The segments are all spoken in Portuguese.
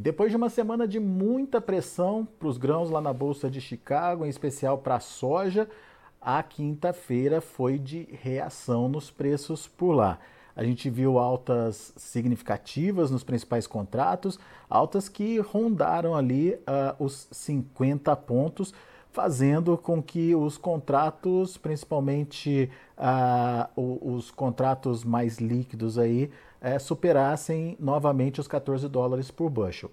E depois de uma semana de muita pressão para os grãos lá na Bolsa de Chicago, em especial para a soja, a quinta-feira foi de reação nos preços por lá. A gente viu altas significativas nos principais contratos, altas que rondaram ali uh, os 50 pontos, fazendo com que os contratos, principalmente uh, os contratos mais líquidos aí, uh, superassem novamente os 14 dólares por bushel.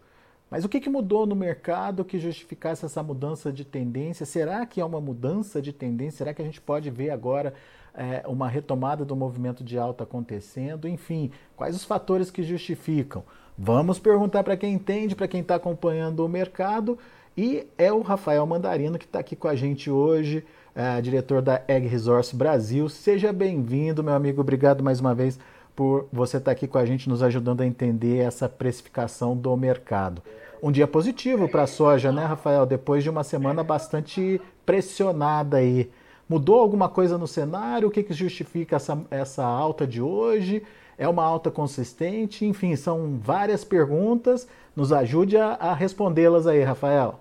Mas o que, que mudou no mercado que justificasse essa mudança de tendência? Será que é uma mudança de tendência? Será que a gente pode ver agora é, uma retomada do movimento de alta acontecendo? Enfim, quais os fatores que justificam? Vamos perguntar para quem entende, para quem está acompanhando o mercado. E é o Rafael Mandarino que está aqui com a gente hoje, é, diretor da Egg Resource Brasil. Seja bem-vindo, meu amigo. Obrigado mais uma vez por você estar aqui com a gente, nos ajudando a entender essa precificação do mercado. Um dia positivo para a soja, né, Rafael? Depois de uma semana bastante pressionada aí. Mudou alguma coisa no cenário? O que, que justifica essa, essa alta de hoje? É uma alta consistente? Enfim, são várias perguntas. Nos ajude a, a respondê-las aí, Rafael.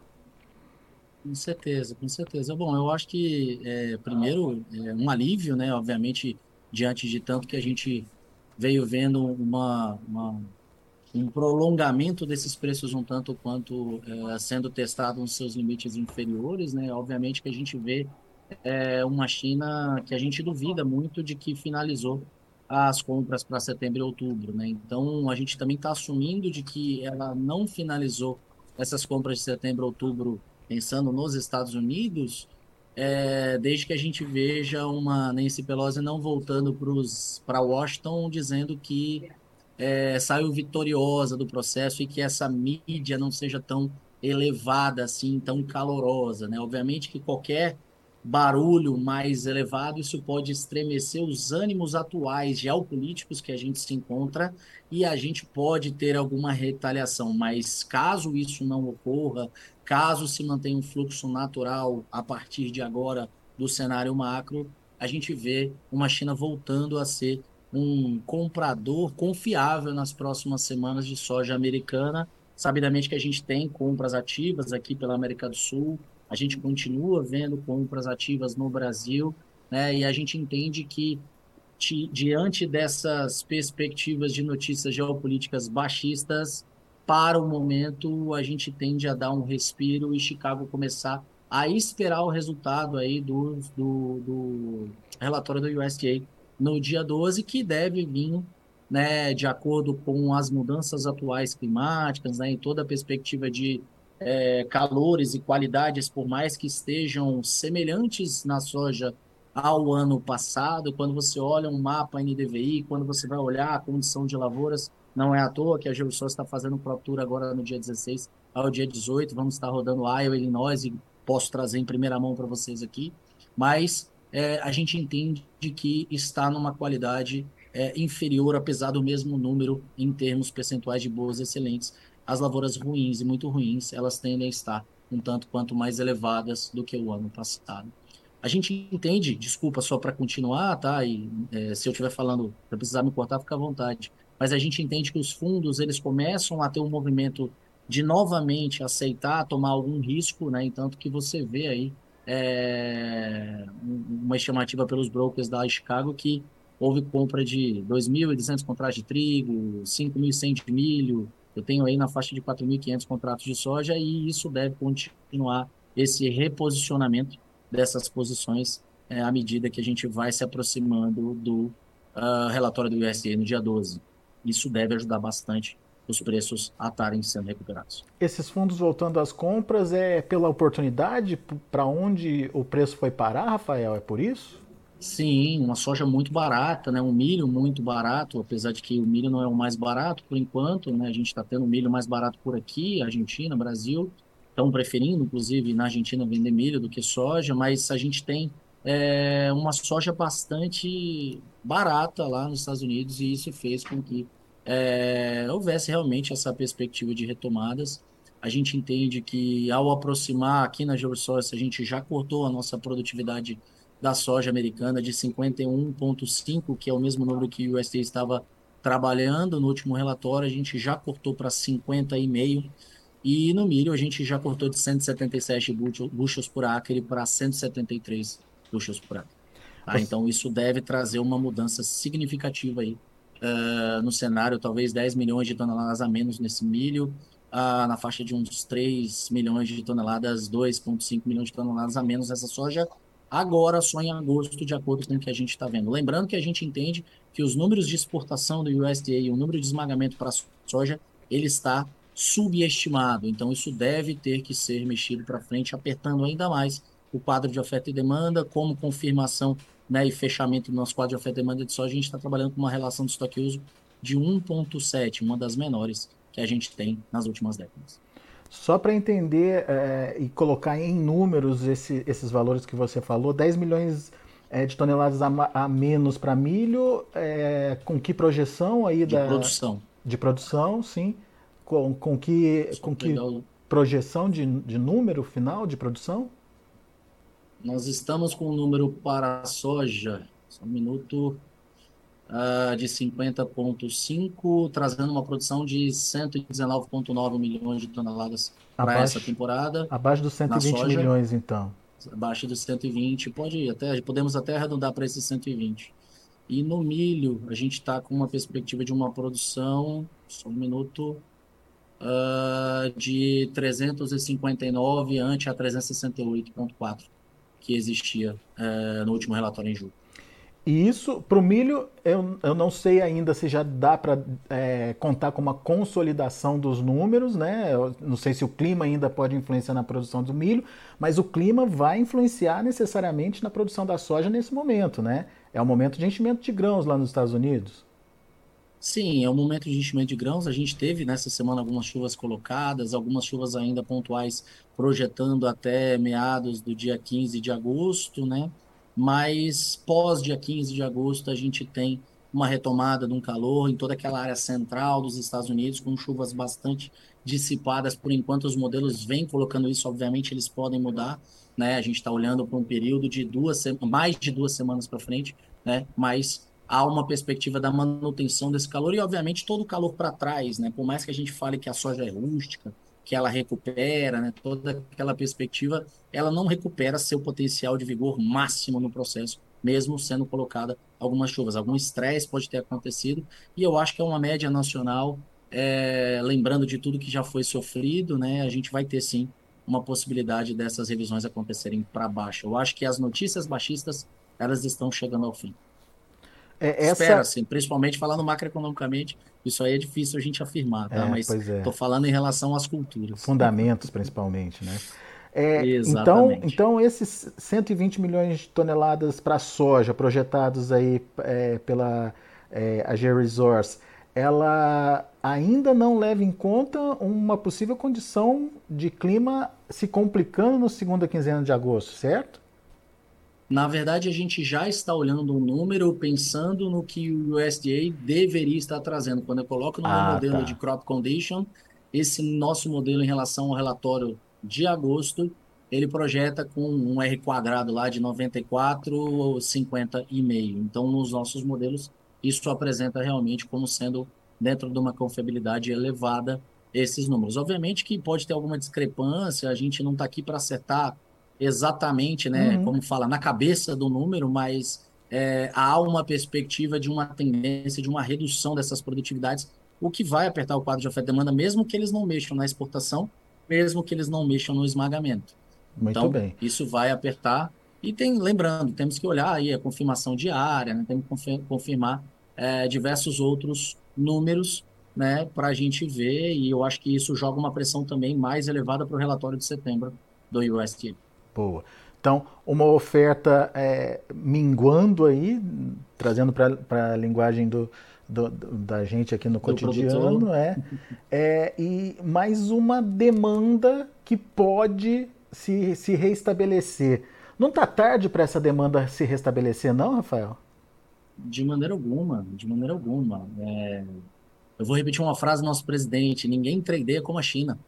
Com certeza, com certeza. Bom, eu acho que, é, primeiro, é um alívio, né? Obviamente, diante de tanto que a gente veio vendo uma, uma, um prolongamento desses preços um tanto quanto é, sendo testado nos seus limites inferiores, né? Obviamente que a gente vê é, uma China que a gente duvida muito de que finalizou as compras para setembro e outubro, né? Então a gente também está assumindo de que ela não finalizou essas compras de setembro e outubro pensando nos Estados Unidos, é, desde que a gente veja uma Nancy Pelosi não voltando para Washington dizendo que é, saiu vitoriosa do processo e que essa mídia não seja tão elevada assim, tão calorosa, né? Obviamente que qualquer barulho mais elevado, isso pode estremecer os ânimos atuais geopolíticos que a gente se encontra e a gente pode ter alguma retaliação, mas caso isso não ocorra, Caso se mantenha um fluxo natural a partir de agora do cenário macro, a gente vê uma China voltando a ser um comprador confiável nas próximas semanas de soja americana. Sabidamente que a gente tem compras ativas aqui pela América do Sul, a gente continua vendo compras ativas no Brasil, né? E a gente entende que diante dessas perspectivas de notícias geopolíticas baixistas, para o momento, a gente tende a dar um respiro e Chicago começar a esperar o resultado aí do, do, do relatório do USDA no dia 12, que deve vir né, de acordo com as mudanças atuais climáticas, né, em toda a perspectiva de é, calores e qualidades, por mais que estejam semelhantes na soja ao ano passado, quando você olha um mapa NDVI, quando você vai olhar a condição de lavouras, não é à toa que a Geosource está fazendo Pro Tour agora no dia 16 ao dia 18. Vamos estar rodando Iowa, Illinois e posso trazer em primeira mão para vocês aqui. Mas é, a gente entende que está numa qualidade é, inferior, apesar do mesmo número em termos percentuais de boas excelentes. As lavouras ruins e muito ruins, elas tendem a estar um tanto quanto mais elevadas do que o ano passado. A gente entende, desculpa só para continuar, tá? E é, se eu estiver falando, se precisar me cortar, fica à vontade mas a gente entende que os fundos eles começam a ter um movimento de novamente aceitar tomar algum risco, né? Entanto que você vê aí é, uma estimativa pelos brokers da Chicago que houve compra de 2.200 contratos de trigo, 5.100 de milho, eu tenho aí na faixa de 4.500 contratos de soja e isso deve continuar esse reposicionamento dessas posições é, à medida que a gente vai se aproximando do uh, relatório do USDA no dia 12. Isso deve ajudar bastante os preços a estarem sendo recuperados. Esses fundos voltando às compras é pela oportunidade para onde o preço foi parar, Rafael? É por isso? Sim, uma soja muito barata, né? um milho muito barato, apesar de que o milho não é o mais barato por enquanto, né? a gente está tendo milho mais barato por aqui, Argentina, Brasil, estão preferindo, inclusive, na Argentina vender milho do que soja, mas a gente tem é, uma soja bastante barata lá nos Estados Unidos e isso fez com que é, houvesse realmente essa perspectiva de retomadas. A gente entende que ao aproximar aqui na GeoSource, a gente já cortou a nossa produtividade da soja americana de 51,5, que é o mesmo número que o USDA estava trabalhando. No último relatório, a gente já cortou para 50,5 e no milho a gente já cortou de 177 buchos por acre para 173 buchos por acre. Tá? Então isso deve trazer uma mudança significativa aí uh, no cenário, talvez 10 milhões de toneladas a menos nesse milho, uh, na faixa de uns 3 milhões de toneladas, 2,5 milhões de toneladas a menos nessa soja, agora só em agosto, de acordo com o que a gente está vendo. Lembrando que a gente entende que os números de exportação do USDA e o número de esmagamento para a soja, ele está subestimado. Então, isso deve ter que ser mexido para frente, apertando ainda mais o quadro de oferta e demanda, como confirmação né, e fechamento do nosso quadro de oferta e demanda de soja, a gente está trabalhando com uma relação de estoque-uso de 1,7, uma das menores que a gente tem nas últimas décadas. Só para entender é, e colocar em números esse, esses valores que você falou, 10 milhões é, de toneladas a, a menos para milho, é, com que projeção aí de da... produção. De produção, sim com, com que, com que projeção de, de número final de produção? Nós estamos com um número para a soja, só um minuto, uh, de 50,5, trazendo uma produção de 119,9 milhões de toneladas para essa temporada. Abaixo dos 120 soja, milhões, então. Abaixo dos 120, pode até, podemos até arredondar para esses 120. E no milho, a gente está com uma perspectiva de uma produção, só um minuto, uh, de 359 ante a 368,4 que existia uh, no último relatório em julho. E isso, para o milho, eu, eu não sei ainda se já dá para é, contar com uma consolidação dos números, né? Eu não sei se o clima ainda pode influenciar na produção do milho, mas o clima vai influenciar necessariamente na produção da soja nesse momento, né? É o momento de enchimento de grãos lá nos Estados Unidos. Sim, é o momento de enchimento de grãos. A gente teve nessa semana algumas chuvas colocadas, algumas chuvas ainda pontuais projetando até meados do dia 15 de agosto, né? Mas pós dia 15 de agosto a gente tem uma retomada de um calor em toda aquela área central dos Estados Unidos, com chuvas bastante dissipadas. Por enquanto, os modelos vêm colocando isso, obviamente, eles podem mudar. Né? A gente está olhando para um período de duas, mais de duas semanas para frente, né? mas há uma perspectiva da manutenção desse calor e, obviamente, todo o calor para trás, né? Por mais que a gente fale que a soja é rústica, que ela recupera, né? Toda aquela perspectiva, ela não recupera seu potencial de vigor máximo no processo, mesmo sendo colocada algumas chuvas. Algum estresse pode ter acontecido e eu acho que é uma média nacional, é, lembrando de tudo que já foi sofrido, né? A gente vai ter sim uma possibilidade dessas revisões acontecerem para baixo. Eu acho que as notícias baixistas elas estão chegando ao fim. É, essa... Espera, assim, principalmente falando macroeconomicamente, isso aí é difícil a gente afirmar, tá? É, Mas estou é. falando em relação às culturas. Fundamentos, principalmente, né? É, então, então, esses 120 milhões de toneladas para soja projetados aí é, pela é, Resource, ela ainda não leva em conta uma possível condição de clima se complicando no segunda quinzena de agosto, certo? Na verdade, a gente já está olhando um número pensando no que o USDA deveria estar trazendo. Quando eu coloco no ah, meu modelo tá. de crop condition, esse nosso modelo em relação ao relatório de agosto, ele projeta com um R quadrado lá de 94, 50 e meio. Então, nos nossos modelos, isso apresenta realmente como sendo dentro de uma confiabilidade elevada esses números. Obviamente que pode ter alguma discrepância, a gente não está aqui para acertar exatamente, né, uhum. como fala, na cabeça do número, mas é, há uma perspectiva de uma tendência de uma redução dessas produtividades, o que vai apertar o quadro de oferta e demanda, mesmo que eles não mexam na exportação, mesmo que eles não mexam no esmagamento. Muito então, bem. isso vai apertar. E tem, lembrando, temos que olhar aí a confirmação diária, né, temos que confirmar é, diversos outros números né, para a gente ver, e eu acho que isso joga uma pressão também mais elevada para o relatório de setembro do USDA. Boa. Então, uma oferta é, minguando aí, trazendo para a linguagem do, do, da gente aqui no cotidiano, é, é, e mais uma demanda que pode se, se reestabelecer. Não está tarde para essa demanda se restabelecer, não, Rafael? De maneira alguma, de maneira alguma. É... Eu vou repetir uma frase do nosso presidente: ninguém tradeia como a China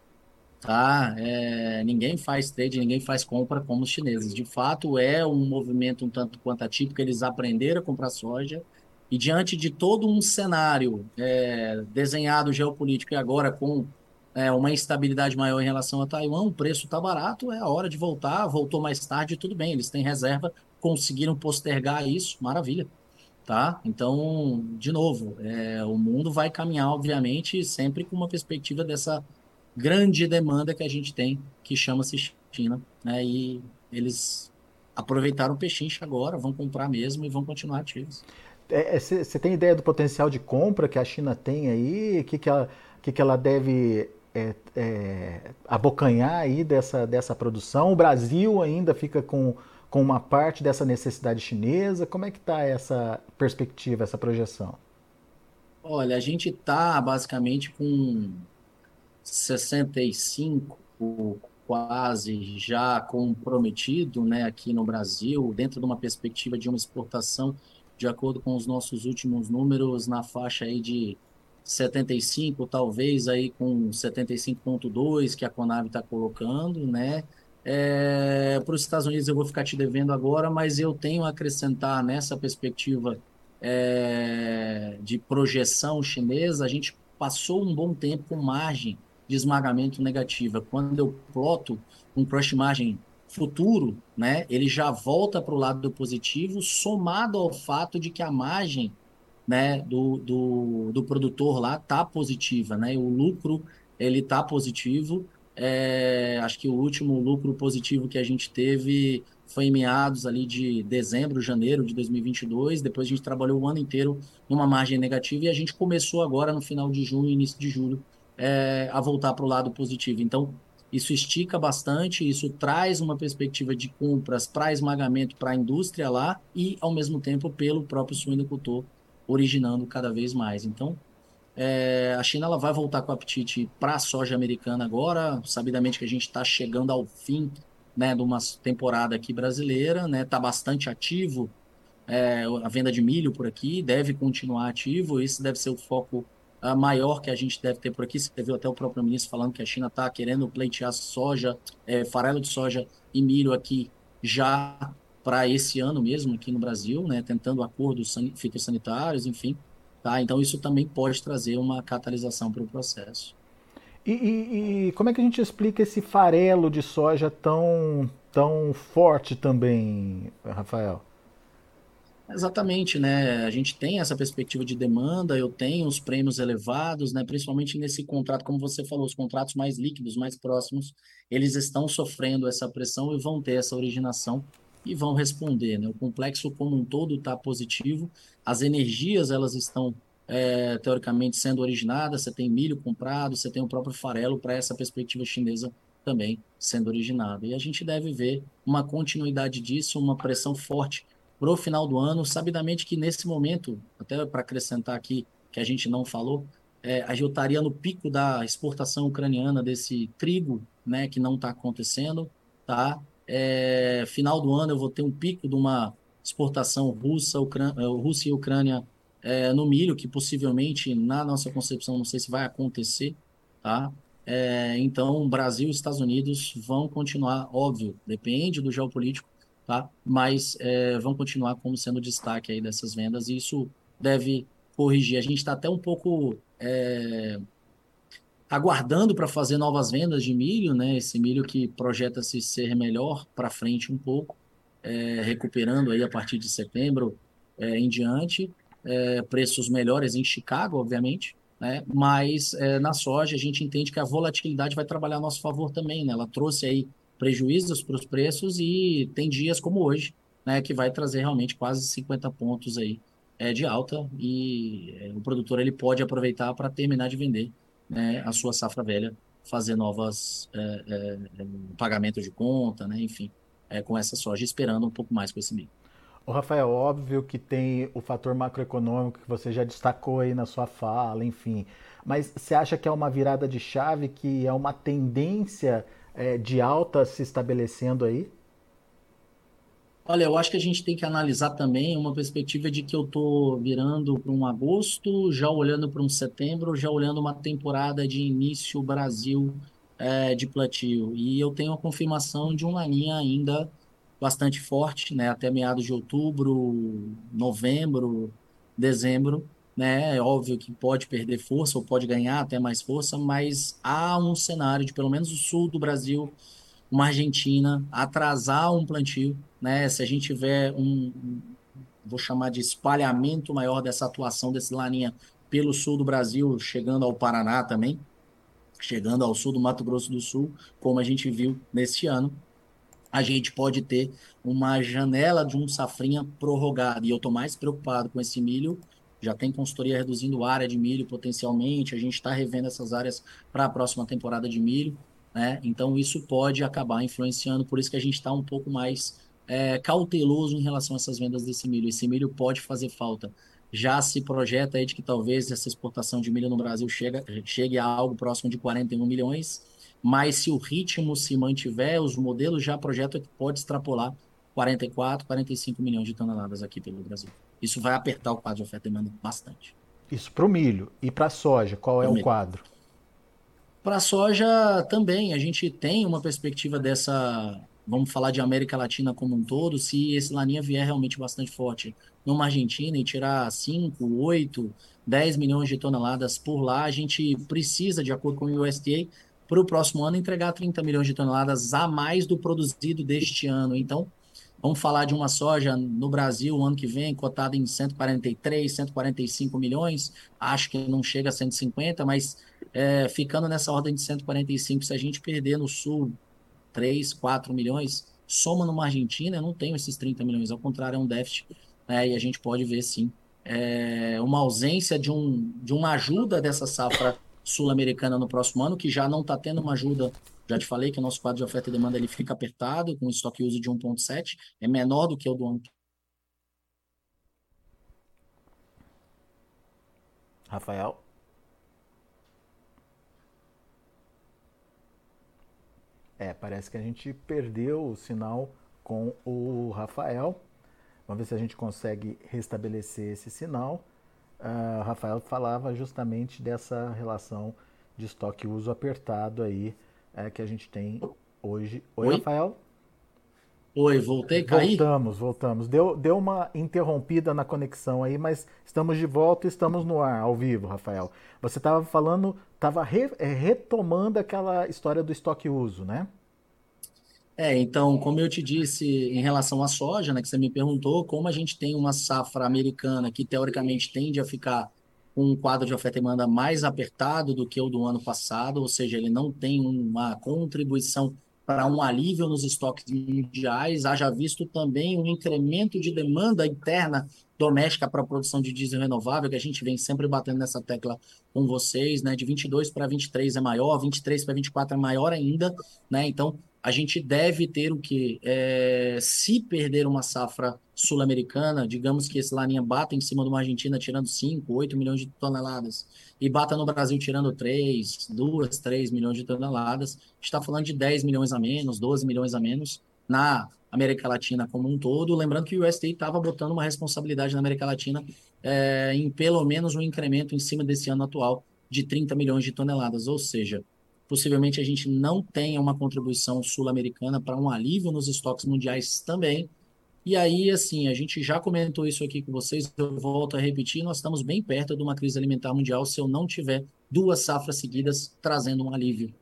tá? É, ninguém faz trade, ninguém faz compra como os chineses. De fato, é um movimento um tanto quanto atípico. Eles aprenderam a comprar soja, e diante de todo um cenário é, desenhado geopolítico e agora com é, uma instabilidade maior em relação a Taiwan, o preço está barato, é a hora de voltar, voltou mais tarde, tudo bem, eles têm reserva, conseguiram postergar isso, maravilha. Tá? Então, de novo, é, o mundo vai caminhar, obviamente, sempre com uma perspectiva dessa grande demanda que a gente tem, que chama-se China, né? E eles aproveitaram o pechincha agora, vão comprar mesmo e vão continuar ativos. Você é, tem ideia do potencial de compra que a China tem aí? O que, que, ela, que, que ela deve é, é, abocanhar aí dessa, dessa produção? O Brasil ainda fica com com uma parte dessa necessidade chinesa? Como é que está essa perspectiva, essa projeção? Olha, a gente está basicamente com 65 quase já comprometido né, aqui no Brasil, dentro de uma perspectiva de uma exportação, de acordo com os nossos últimos números, na faixa aí de 75, talvez aí com 75.2 que a Conab está colocando, né? É, para os Estados Unidos eu vou ficar te devendo agora, mas eu tenho a acrescentar nessa perspectiva é, de projeção chinesa, a gente passou um bom tempo com margem de esmagamento negativa. Quando eu ploto um crush margem futuro, né, ele já volta para o lado do positivo, somado ao fato de que a margem né, do, do, do produtor lá está positiva, né, o lucro ele está positivo, é, acho que o último lucro positivo que a gente teve foi em meados ali de dezembro, janeiro de 2022. Depois a gente trabalhou o ano inteiro numa margem negativa e a gente começou agora no final de junho, início de julho, é, a voltar para o lado positivo. Então, isso estica bastante, isso traz uma perspectiva de compras para esmagamento para a indústria lá e, ao mesmo tempo, pelo próprio suinocultor, originando cada vez mais. Então, é, a China ela vai voltar com apetite para a soja americana agora, sabidamente que a gente está chegando ao fim né, de uma temporada aqui brasileira, né, está bastante ativo é, a venda de milho por aqui, deve continuar ativo, esse deve ser o foco uh, maior que a gente deve ter por aqui. Você viu até o próprio ministro falando que a China está querendo pleitear soja, é, farelo de soja e milho aqui já para esse ano mesmo aqui no Brasil, né, tentando acordos fitossanitários, enfim. Tá? Então, isso também pode trazer uma catalisação para o processo. E, e, e, como é que a gente explica esse farelo de soja tão, tão forte também, Rafael? Exatamente, né? A gente tem essa perspectiva de demanda, eu tenho os prêmios elevados, né? Principalmente nesse contrato, como você falou, os contratos mais líquidos, mais próximos, eles estão sofrendo essa pressão e vão ter essa originação e vão responder. Né? O complexo como um todo está positivo, as energias elas estão é, teoricamente sendo originadas, você tem milho comprado, você tem o próprio farelo para essa perspectiva chinesa também sendo originado. E a gente deve ver uma continuidade disso, uma pressão forte para o final do ano, sabidamente que nesse momento, até para acrescentar aqui que a gente não falou, é, a gente estaria no pico da exportação ucraniana desse trigo, né, que não está acontecendo, tá? É, final do ano eu vou ter um pico de uma exportação russa, Ucrânia, é, Rússia e Ucrânia é, no milho, que possivelmente, na nossa concepção, não sei se vai acontecer, tá? É, então, Brasil e Estados Unidos vão continuar, óbvio, depende do geopolítico, tá? Mas é, vão continuar como sendo destaque aí dessas vendas e isso deve corrigir. A gente está até um pouco é, aguardando para fazer novas vendas de milho, né? Esse milho que projeta-se ser melhor para frente um pouco, é, recuperando aí a partir de setembro é, em diante, é, preços melhores em Chicago, obviamente, né? Mas é, na soja a gente entende que a volatilidade vai trabalhar a nosso favor também, né? Ela trouxe aí prejuízos para os preços e tem dias como hoje, né? Que vai trazer realmente quase 50 pontos aí é, de alta e é, o produtor ele pode aproveitar para terminar de vender né, a sua safra velha, fazer novas é, é, pagamentos de conta, né, enfim, é, com essa soja, esperando um pouco mais com esse milho. O Rafael, óbvio que tem o fator macroeconômico que você já destacou aí na sua fala, enfim. Mas você acha que é uma virada de chave, que é uma tendência é, de alta se estabelecendo aí? Olha, eu acho que a gente tem que analisar também uma perspectiva de que eu estou virando para um agosto, já olhando para um setembro, já olhando uma temporada de início Brasil é, de plantio. E eu tenho a confirmação de uma linha ainda bastante forte, né, até meados de outubro, novembro, dezembro, né? É óbvio que pode perder força ou pode ganhar até mais força, mas há um cenário de pelo menos o sul do Brasil, uma Argentina, atrasar um plantio, né? Se a gente tiver um, vou chamar de espalhamento maior dessa atuação desse laninha pelo sul do Brasil, chegando ao Paraná também, chegando ao sul do Mato Grosso do Sul, como a gente viu neste ano, a gente pode ter uma janela de um safrinha prorrogada. E eu estou mais preocupado com esse milho. Já tem consultoria reduzindo área de milho potencialmente. A gente está revendo essas áreas para a próxima temporada de milho. Né? Então, isso pode acabar influenciando. Por isso que a gente está um pouco mais é, cauteloso em relação a essas vendas desse milho. Esse milho pode fazer falta. Já se projeta aí de que talvez essa exportação de milho no Brasil chega, chegue a algo próximo de 41 milhões, mas se o ritmo se mantiver, os modelos já projetam que pode extrapolar 44, 45 milhões de toneladas aqui pelo Brasil. Isso vai apertar o quadro de oferta e demanda bastante. Isso para o milho. E para a soja, qual é o, o quadro? Para a soja também, a gente tem uma perspectiva dessa vamos falar de América Latina como um todo, se esse laninha vier realmente bastante forte numa Argentina e tirar 5, 8, 10 milhões de toneladas por lá, a gente precisa, de acordo com o USDA, para o próximo ano entregar 30 milhões de toneladas a mais do produzido deste ano. Então, vamos falar de uma soja no Brasil, ano que vem, cotada em 143, 145 milhões, acho que não chega a 150, mas é, ficando nessa ordem de 145, se a gente perder no sul 3, 4 milhões, soma numa Argentina, eu não tenho esses 30 milhões, ao contrário, é um déficit, né, e a gente pode ver sim é, uma ausência de, um, de uma ajuda dessa safra sul-americana no próximo ano, que já não está tendo uma ajuda. Já te falei que o nosso quadro de oferta e demanda ele fica apertado, com estoque uso de 1,7, é menor do que o do ano. Rafael? É, parece que a gente perdeu o sinal com o Rafael. Vamos ver se a gente consegue restabelecer esse sinal. Uh, Rafael falava justamente dessa relação de estoque-uso apertado aí é, que a gente tem hoje. Oi, Oi, Rafael? Oi, voltei, caí? Voltamos, voltamos. Deu, deu uma interrompida na conexão aí, mas estamos de volta e estamos no ar, ao vivo, Rafael. Você estava falando, estava re, é, retomando aquela história do estoque uso, né? É, então, como eu te disse em relação à soja, né, que você me perguntou, como a gente tem uma safra americana que teoricamente tende a ficar com um quadro de oferta e demanda mais apertado do que o do ano passado, ou seja, ele não tem uma contribuição para um alívio nos estoques mundiais, haja visto também um incremento de demanda interna doméstica para a produção de diesel renovável, que a gente vem sempre batendo nessa tecla com vocês, né? De 22 para 23 é maior, 23 para 24 é maior ainda, né? Então, a gente deve ter o que? É, se perder uma safra sul-americana, digamos que esse laninha bata em cima de uma Argentina tirando 5, 8 milhões de toneladas, e bata no Brasil tirando 3, 2, 3 milhões de toneladas, está falando de 10 milhões a menos, 12 milhões a menos na América Latina como um todo. Lembrando que o USDA estava botando uma responsabilidade na América Latina é, em pelo menos um incremento em cima desse ano atual de 30 milhões de toneladas, ou seja, possivelmente a gente não tenha uma contribuição sul-americana para um alívio nos estoques mundiais também. E aí, assim, a gente já comentou isso aqui com vocês, eu volto a repetir, nós estamos bem perto de uma crise alimentar mundial se eu não tiver duas safras seguidas trazendo um alívio.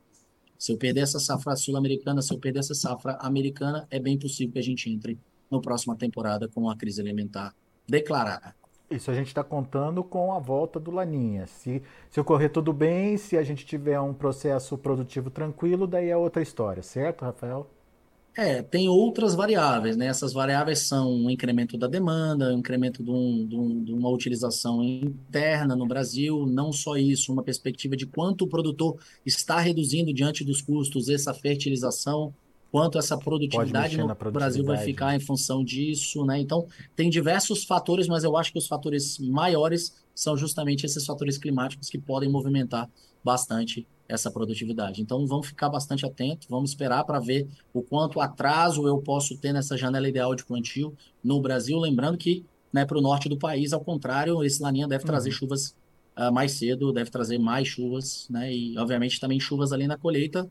Se eu perder essa safra sul-americana, se eu perder essa safra americana, é bem possível que a gente entre na próxima temporada com a crise alimentar declarada. Isso a gente está contando com a volta do Laninha. Se, se ocorrer tudo bem, se a gente tiver um processo produtivo tranquilo, daí é outra história, certo, Rafael? É, tem outras variáveis, né? Essas variáveis são o incremento da demanda, o incremento de, um, de, de, uma utilização interna no Brasil, não só isso, uma perspectiva de quanto o produtor está reduzindo diante dos custos essa fertilização, quanto essa produtividade no produtividade. Brasil vai ficar em função disso, né? Então, tem diversos fatores, mas eu acho que os fatores maiores são justamente esses fatores climáticos que podem movimentar bastante essa produtividade. Então, vamos ficar bastante atentos, vamos esperar para ver o quanto atraso eu posso ter nessa janela ideal de plantio no Brasil, lembrando que, né, para o norte do país, ao contrário, esse laninha deve trazer uhum. chuvas uh, mais cedo, deve trazer mais chuvas, né, e obviamente também chuvas ali na colheita,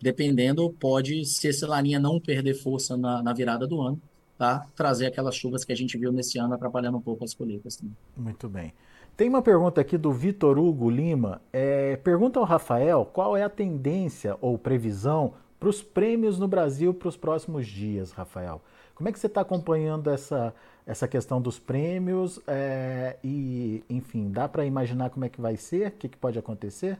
dependendo, pode, se esse laninha não perder força na, na virada do ano, tá? trazer aquelas chuvas que a gente viu nesse ano atrapalhando um pouco as colheitas. Também. Muito bem. Tem uma pergunta aqui do Vitor Hugo Lima. É, pergunta ao Rafael qual é a tendência ou previsão para os prêmios no Brasil para os próximos dias, Rafael. Como é que você está acompanhando essa, essa questão dos prêmios? É, e, enfim, dá para imaginar como é que vai ser? O que, que pode acontecer?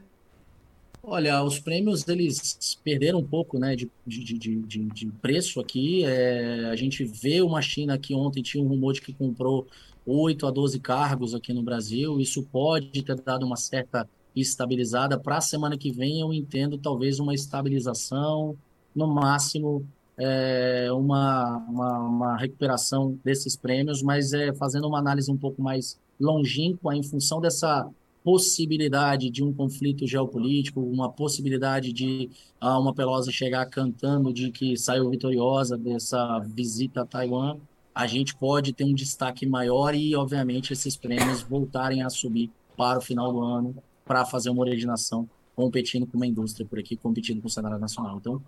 Olha, os prêmios eles perderam um pouco né, de, de, de, de, preço aqui. É, a gente vê uma China que ontem tinha um rumor de que comprou 8 a 12 cargos aqui no Brasil. Isso pode ter dado uma certa estabilizada. Para a semana que vem, eu entendo talvez uma estabilização, no máximo é, uma, uma, uma, recuperação desses prêmios, mas é, fazendo uma análise um pouco mais longínqua em função dessa possibilidade de um conflito geopolítico, uma possibilidade de ah, uma Pelosi chegar cantando de que saiu vitoriosa dessa visita a Taiwan, a gente pode ter um destaque maior e, obviamente, esses prêmios voltarem a subir para o final do ano para fazer uma originação competindo com uma indústria por aqui, competindo com o cenário nacional. Então,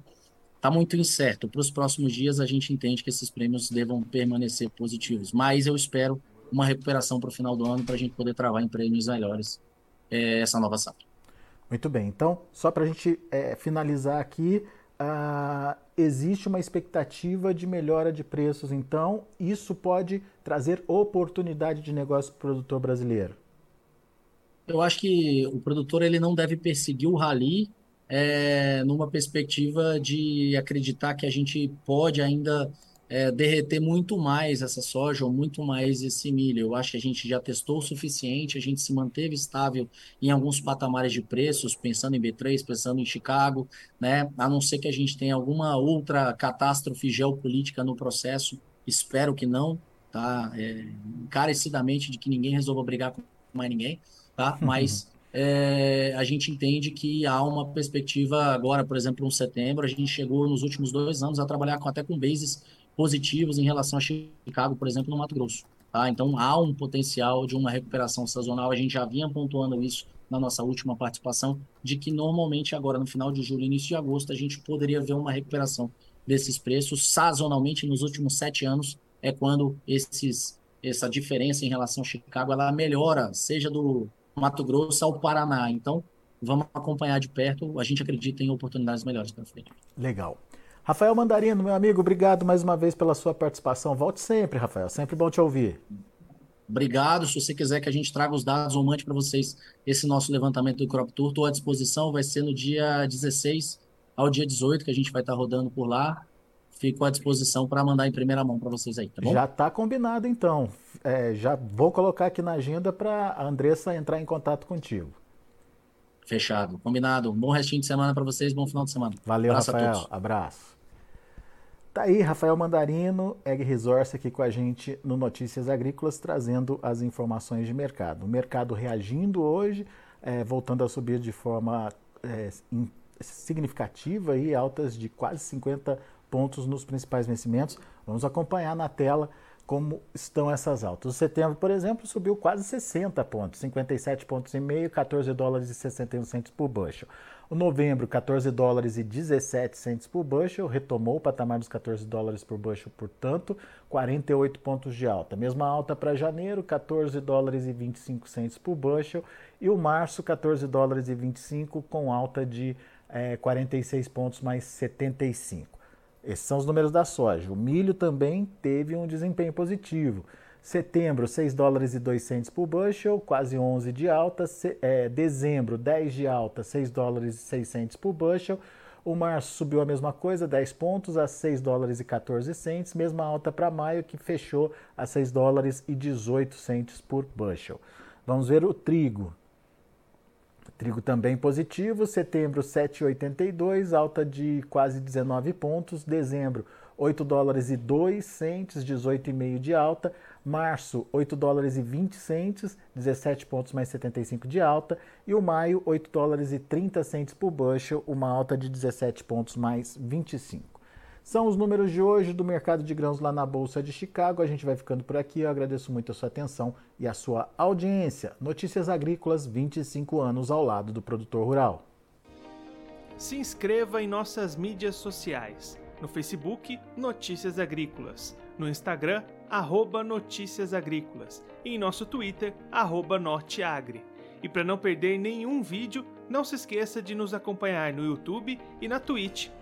está muito incerto. Para os próximos dias, a gente entende que esses prêmios devam permanecer positivos, mas eu espero uma recuperação para o final do ano para a gente poder travar em prêmios melhores é, essa nova safra. Muito bem, então, só para a gente é, finalizar aqui, uh, existe uma expectativa de melhora de preços, então isso pode trazer oportunidade de negócio para o produtor brasileiro? Eu acho que o produtor ele não deve perseguir o rally é, numa perspectiva de acreditar que a gente pode ainda é, derreter muito mais essa soja ou muito mais esse milho. Eu acho que a gente já testou o suficiente, a gente se manteve estável em alguns patamares de preços, pensando em B3, pensando em Chicago, né? A não ser que a gente tenha alguma outra catástrofe geopolítica no processo, espero que não, tá? É, encarecidamente de que ninguém resolva brigar com mais ninguém, tá? Mas é, a gente entende que há uma perspectiva agora, por exemplo, no setembro, a gente chegou nos últimos dois anos a trabalhar com, até com bases positivos em relação a Chicago, por exemplo, no Mato Grosso. Tá? Então, há um potencial de uma recuperação sazonal. A gente já vinha pontuando isso na nossa última participação, de que normalmente agora, no final de julho, início de agosto, a gente poderia ver uma recuperação desses preços. Sazonalmente, nos últimos sete anos, é quando esses, essa diferença em relação a Chicago ela melhora, seja do Mato Grosso ao Paraná. Então, vamos acompanhar de perto. A gente acredita em oportunidades melhores para frente. Legal. Rafael Mandarino, meu amigo, obrigado mais uma vez pela sua participação. Volte sempre, Rafael, sempre bom te ouvir. Obrigado. Se você quiser que a gente traga os dados ou mande para vocês esse nosso levantamento do Crop Tour, estou à disposição. Vai ser no dia 16 ao dia 18 que a gente vai estar rodando por lá. Fico à disposição para mandar em primeira mão para vocês aí, tá bom? Já está combinado então. É, já vou colocar aqui na agenda para a Andressa entrar em contato contigo. Fechado, combinado. Bom restinho de semana para vocês, bom final de semana. Valeu, Abraço Rafael. Abraço. Tá aí, Rafael Mandarino, Ag Resource aqui com a gente no Notícias Agrícolas, trazendo as informações de mercado. O mercado reagindo hoje, é, voltando a subir de forma é, significativa, aí, altas de quase 50 pontos nos principais vencimentos. Vamos acompanhar na tela como estão essas altas. O setembro, por exemplo, subiu quase 60 pontos, 57 pontos e meio, 14 dólares e 61 centos por bushel. O novembro, 14 dólares e 17 centos por bushel, retomou o patamar dos 14 dólares por bushel, portanto, 48 pontos de alta. Mesma alta para janeiro, 14 dólares e 25 centos por bushel, e o março, 14 dólares e 25 com alta de é, eh, 46 pontos mais 75. Esses são os números da soja. O milho também teve um desempenho positivo. Setembro, 6 dólares e 200 por bushel, quase 11 de alta. É, dezembro, 10 de alta, 6 dólares e 600 por bushel. O março subiu a mesma coisa, 10 pontos, a 6 dólares e 14 centes. Mesma alta para maio, que fechou a 6 dólares e 18 centes por bushel. Vamos ver o trigo. Trigo também positivo, setembro 7,82, alta de quase 19 pontos, dezembro 8 dólares e 2 centes, 18,5 de alta, março 8 dólares e 20 centes, 17 pontos mais 75 de alta, e o maio 8 dólares e 30 centes por bushel, uma alta de 17 pontos mais 25. São os números de hoje do mercado de grãos lá na Bolsa de Chicago. A gente vai ficando por aqui. Eu agradeço muito a sua atenção e a sua audiência. Notícias Agrícolas, 25 anos ao lado do produtor rural. Se inscreva em nossas mídias sociais. No Facebook, Notícias Agrícolas. no Instagram, arroba Notícias Agrícolas, e em nosso Twitter, arroba Norteagri. E para não perder nenhum vídeo, não se esqueça de nos acompanhar no YouTube e na Twitch,